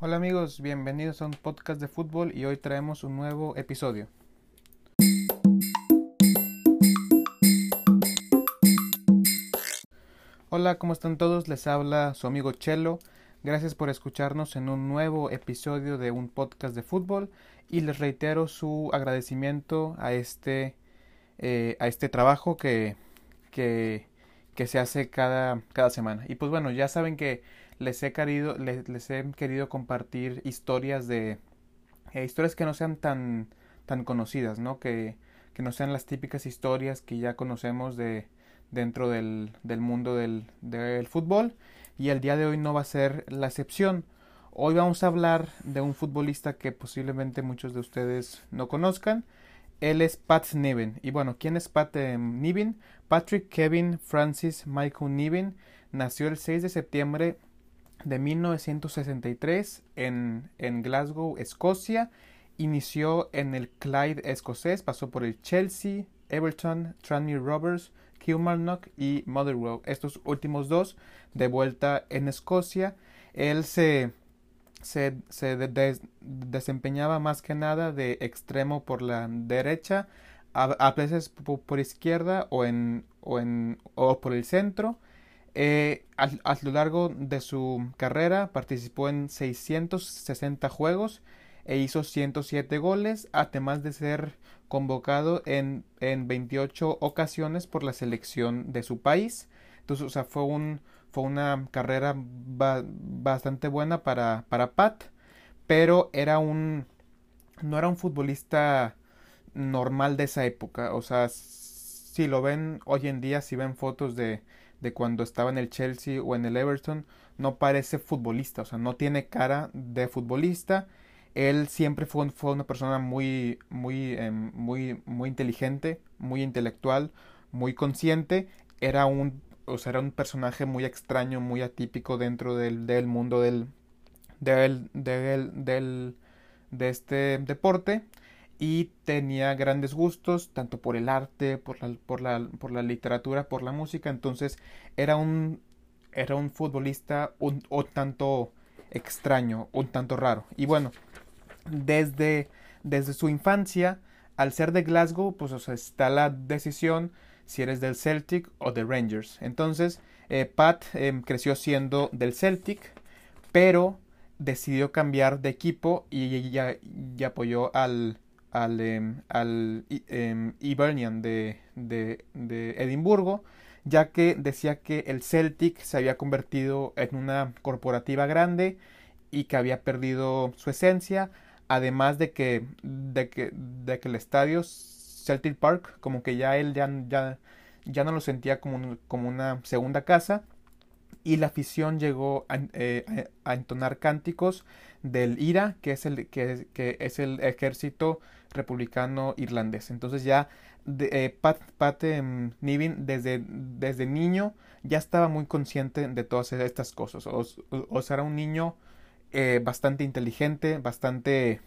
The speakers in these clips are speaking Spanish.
Hola amigos, bienvenidos a un podcast de fútbol y hoy traemos un nuevo episodio. Hola, ¿cómo están todos? Les habla su amigo Chelo. Gracias por escucharnos en un nuevo episodio de un podcast de fútbol y les reitero su agradecimiento a este, eh, a este trabajo que, que, que se hace cada, cada semana. Y pues bueno, ya saben que les he querido, les, he querido compartir historias de eh, historias que no sean tan, tan conocidas, ¿no? Que, que, no sean las típicas historias que ya conocemos de dentro del, del mundo del, del fútbol. Y el día de hoy no va a ser la excepción. Hoy vamos a hablar de un futbolista que posiblemente muchos de ustedes no conozcan. Él es Pat Niven. Y bueno, ¿quién es Pat eh, Niven? Patrick Kevin Francis Michael Niven nació el 6 de septiembre de 1963 en, en Glasgow, Escocia. Inició en el Clyde escocés, pasó por el Chelsea, Everton, Tranmere Rovers, Kilmarnock y Motherwell. Estos últimos dos de vuelta en Escocia. Él se, se, se desempeñaba más que nada de extremo por la derecha, a, veces por, izquierda o, en, o, en, o por el centro. Eh, a, lo largo de su carrera participó en 660 juegos e hizo 107 goles, además de ser convocado en, en 28 ocasiones por la selección de su país. Entonces, o sea, fue, un, fue una carrera bastante buena para, para Pat, pero era un, no era un futbolista normal de esa época. O sea, si lo ven hoy en día, si ven fotos de, de cuando estaba en el Chelsea o en el Everton, no parece futbolista, o sea, no tiene cara de futbolista. Él siempre fue, fue una persona muy, muy, em, muy, muy inteligente, muy intelectual, muy consciente. Era un, o sea, era un personaje muy extraño, muy atípico dentro del, del mundo del, de este deporte y tenía grandes gustos tanto por el arte, por la, por la, por la literatura, por la música, entonces era un, era un futbolista un, tanto extraño, un tanto raro. Y bueno, desde, desde su infancia, al ser de Glasgow, pues está la decisión si eres del Celtic o de Rangers. Entonces, eh, Pat em, creció siendo del Celtic, pero decidió cambiar de equipo y, y apoyó al, al, em, al em, de, de, de, Edimburgo, ya que decía que el Celtic se había convertido en una corporativa grande y que había perdido su esencia, además de que, de que, de que el estadio Celtic Park, como que ya él ya, ya, ya no lo sentía como, como una segunda casa, y la afición llegó a, eh, a entonar cánticos del IRA, que es el, que, que es el ejército republicano irlandés. Entonces ya eh, Pat, Pat em, Nivin desde, desde niño ya estaba muy consciente de todas estas cosas. O, sea, era un niño eh, bastante inteligente, bastante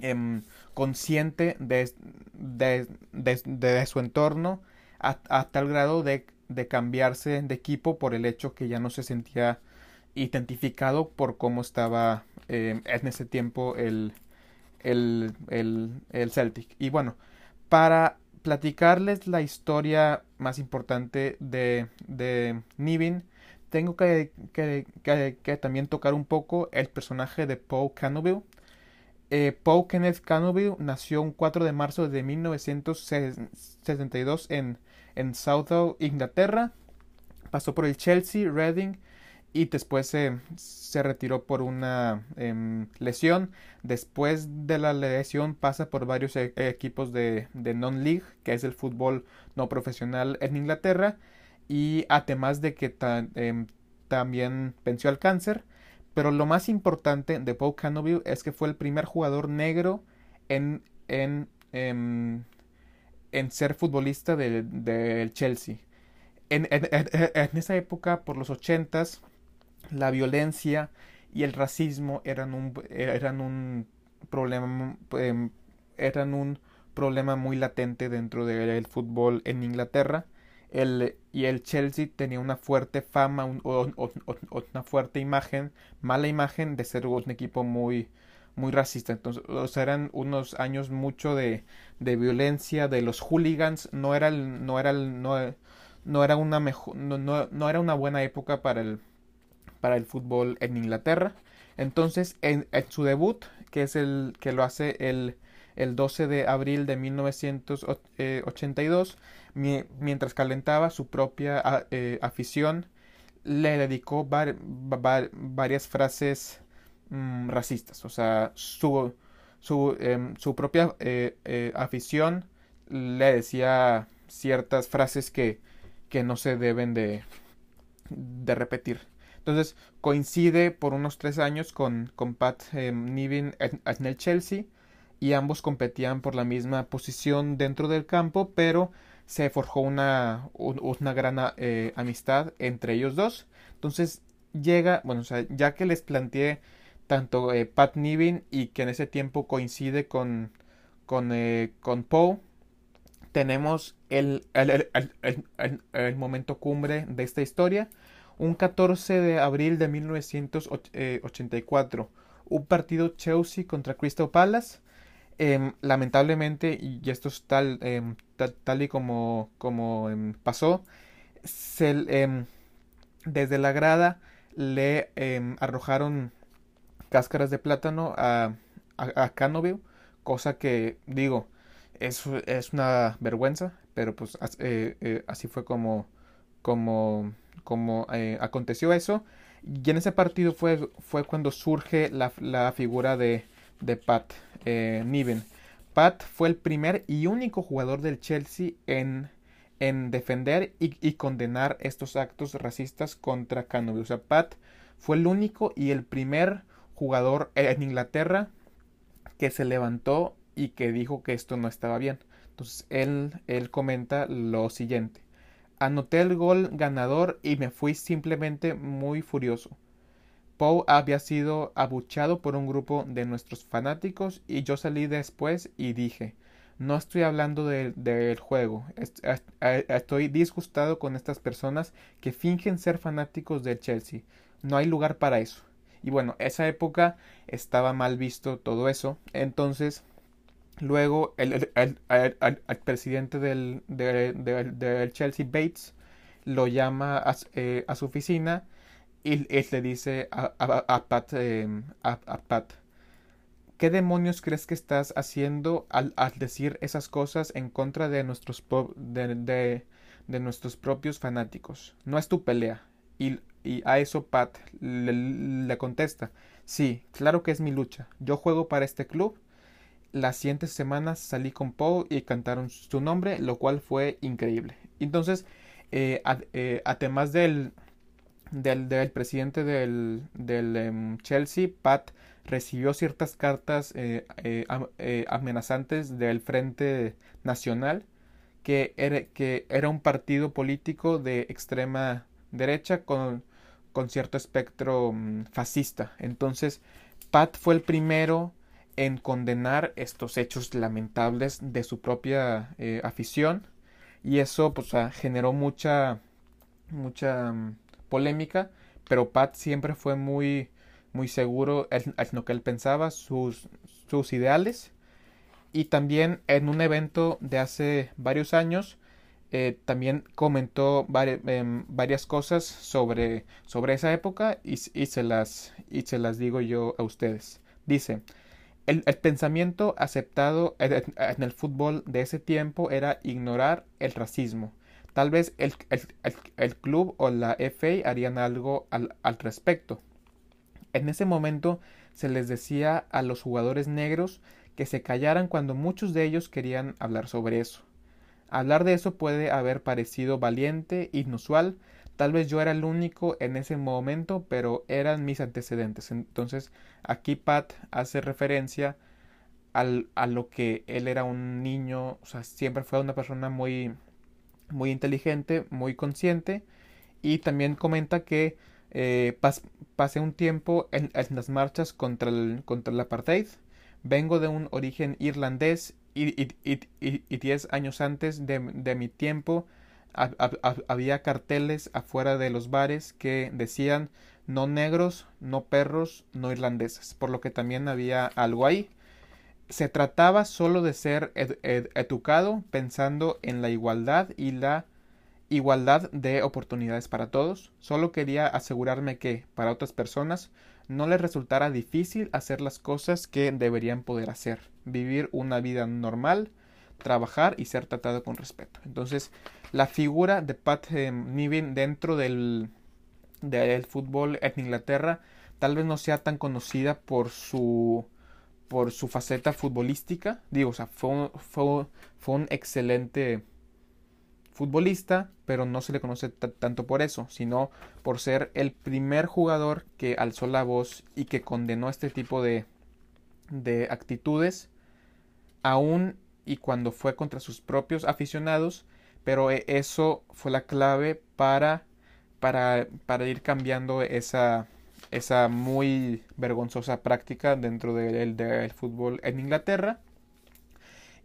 em, consciente de, de, de, su entorno, a, tal grado de, de cambiarse de equipo por el hecho que ya no se sentía identificado por cómo estaba em, en ese tiempo el, el, el, Celtic. Y bueno, para platicarles la historia más importante de, de Nivin, tengo que, que, que, también tocar un poco el personaje de Paul Canoville. Eh, Paul Kenneth Canoville nació un 4 de marzo de 1962 en, en Southall, Inglaterra. Pasó por el Chelsea, Reading, y después se, retiró por una em, lesión. Después de la lesión pasa por varios e, equipos de, de non-league, que es el fútbol no profesional en Inglaterra, y además de que em, también venció al cáncer. Pero lo más importante de Paul Canoville es que fue el primer jugador negro en, en, em, en ser futbolista del Chelsea. En, en, en, esa época, por los ochentas, la violencia y el racismo eran un, eran un problema em, eran un problema muy latente dentro del fútbol en Inglaterra. el, y el Chelsea tenía una fuerte fama, o, una fuerte imagen, mala imagen de ser un equipo muy, muy racista. Entonces, eran unos años mucho de, de violencia, de los hooligans. No era, no era, no, no era una mejor, no, no, era una buena época para el, para el fútbol en Inglaterra. Entonces, en, su debut, que es el que lo hace el, el 12 de abril de 1982, mientras calentaba su propia eh, afición, le dedicó varias frases mm, racistas. O sea, su, su, em, su propia eh, eh, afición le decía ciertas frases que, que no se deben de, de repetir. Entonces coincide por unos tres años con, con Pat em, Niven en, el Chelsea y ambos competían por la misma posición dentro del campo, pero se forjó una, una gran eh, amistad entre ellos dos. Entonces llega, bueno, o sea, ya que les planteé tanto eh, Pat Niven y que en ese tiempo coincide con, con, eh, con Poe, tenemos el, el, el, el, momento cumbre de esta historia un 14 de abril de 1984, un partido Chelsea contra Crystal Palace. Em, lamentablemente, y esto es tal, em, tal, y como, como em, pasó, desde la grada le arrojaron cáscaras de plátano a, a, cosa que digo, es, es una vergüenza, pero pues eh, eh, así fue como, como como eh, aconteció eso. Y en ese partido fue, fue cuando surge la, la figura de, de Pat eh, Niven. Pat fue el primer y único jugador del Chelsea en, en defender y, y, condenar estos actos racistas contra Canovi. O sea, Pat fue el único y el primer jugador en Inglaterra que se levantó y que dijo que esto no estaba bien. Entonces él, él comenta lo siguiente. Anoté el gol ganador y me fui simplemente muy furioso. Poe había sido abuchado por un grupo de nuestros fanáticos y yo salí después y dije no estoy hablando del juego, estoy disgustado con estas personas que fingen ser fanáticos del Chelsea. No hay lugar para eso. Y bueno, esa época estaba mal visto todo eso. Entonces Luego el, presidente del, Chelsea, Bates, lo llama a, eh, su oficina y, le dice a, a, Pat, ¿qué demonios crees que estás haciendo al, decir esas cosas en contra de nuestros, de, nuestros propios fanáticos? No es tu pelea. Y, a eso Pat le contesta, sí, claro que es mi lucha. Yo juego para este club las siguientes semanas salí con Poe y cantaron su nombre, lo cual fue increíble. Entonces, eh, eh, además del, del, presidente del, del em, Chelsea, Pat recibió ciertas cartas eh, amenazantes del Frente Nacional, que era, que era un partido político de extrema derecha con, con cierto espectro mm, fascista. Entonces, Pat fue el primero en condenar estos hechos lamentables de su propia eh, afición y eso pues generó mucha mucha mm, polémica pero Pat siempre fue muy muy seguro en, lo que él pensaba sus sus ideales y también en un evento de hace varios años eh, también comentó em, varias cosas sobre, sobre esa época y, y, se las, y se las digo yo a ustedes. Dice, el, pensamiento aceptado en, el fútbol de ese tiempo era ignorar el racismo. Tal vez el, el, club o la FA harían algo al, al, respecto. En ese momento se les decía a los jugadores negros que se callaran cuando muchos de ellos querían hablar sobre eso. Hablar de eso puede haber parecido valiente, inusual, Tal vez yo era el único en ese momento, pero eran mis antecedentes. Entonces, aquí Pat hace referencia al, a lo que él era un niño, o sea, siempre fue una persona muy, muy inteligente, muy consciente, y también comenta que eh, pasé un tiempo en, las marchas contra el, contra el apartheid. Vengo de un origen irlandés y, y, y, y diez años antes de, de mi tiempo había carteles afuera de los bares que decían no negros, no perros, no irlandeses, por lo que también había algo ahí. Se trataba solo de ser educado pensando en la igualdad y la igualdad de oportunidades para todos. Solo quería asegurarme que, para otras personas, no les resultara difícil hacer las cosas que deberían poder hacer, vivir una vida normal, trabajar y ser tratado con respeto. Entonces, la figura de Pat eh, Niven dentro del, del fútbol en Inglaterra tal vez no sea tan conocida por su por su faceta futbolística. Digo, o sea, fue, fue, fue un excelente futbolista, pero no se le conoce tanto por eso, sino por ser el primer jugador que alzó la voz y que condenó este tipo de, de actitudes, aún y cuando fue contra sus propios aficionados, pero e, eso fue la clave para, para, para ir cambiando esa, esa muy vergonzosa práctica dentro del, fútbol en Inglaterra.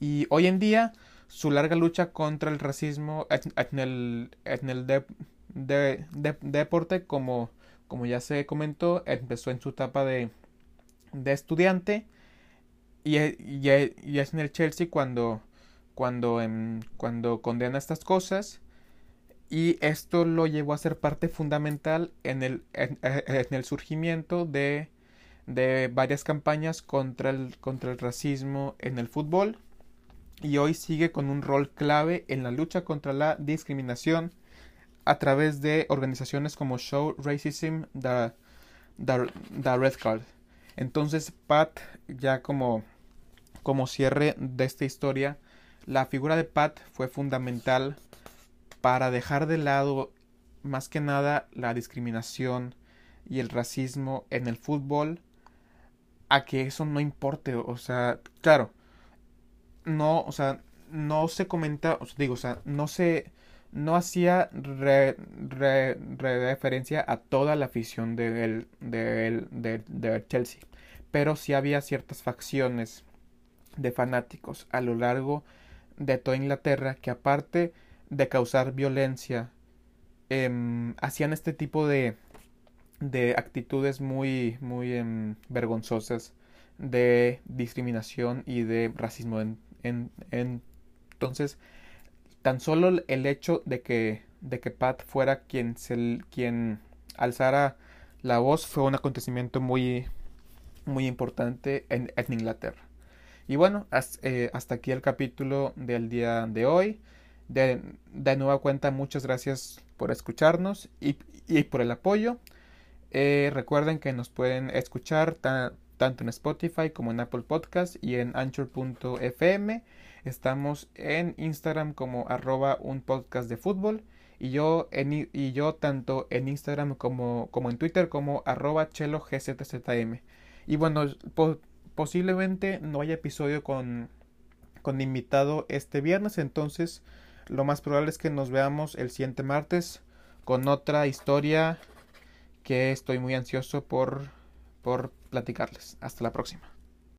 Y hoy en día su larga lucha contra el racismo en el, en el de, deporte, como, como ya se comentó, empezó en su etapa de, de estudiante y, y, y, es en el Chelsea cuando, cuando, cuando condena estas cosas y esto lo llevó a ser parte fundamental en el, en, el surgimiento de, de varias campañas contra el, contra el racismo en el fútbol y hoy sigue con un rol clave en la lucha contra la discriminación a través de organizaciones como Show Racism the, the, Red Card. Entonces, Pat, ya como, como cierre de esta historia, la figura de Pat fue fundamental para dejar de lado más que nada la discriminación y el racismo en el fútbol a que eso no importe. O sea, claro, no, o sea, no se comenta, os digo, o sea, no se, no hacía referencia a toda la afición del, de Chelsea, pero sí había ciertas facciones de fanáticos a lo largo de toda Inglaterra que aparte de causar violencia, em, hacían este tipo de, de actitudes muy, muy em, vergonzosas de discriminación y de racismo en, entonces, tan solo el hecho de que, de que Pat fuera quien, se, quien alzara la voz fue un acontecimiento muy, muy importante en, Inglaterra. Y bueno, eh, hasta, aquí el capítulo del día de hoy. De, de nueva cuenta, muchas gracias por escucharnos y, y por el apoyo. Eh, recuerden que nos pueden escuchar tanto en Spotify como en Apple Podcast y en anchor.fm. Estamos en Instagram como arroba un podcast de fútbol y yo, en, y yo tanto en Instagram como, como en Twitter como arroba chelo gzzm. Y bueno, posiblemente no haya episodio con, con invitado este viernes, entonces lo más probable es que nos veamos el siguiente martes con otra historia que estoy muy ansioso por por platicarles. Hasta la próxima.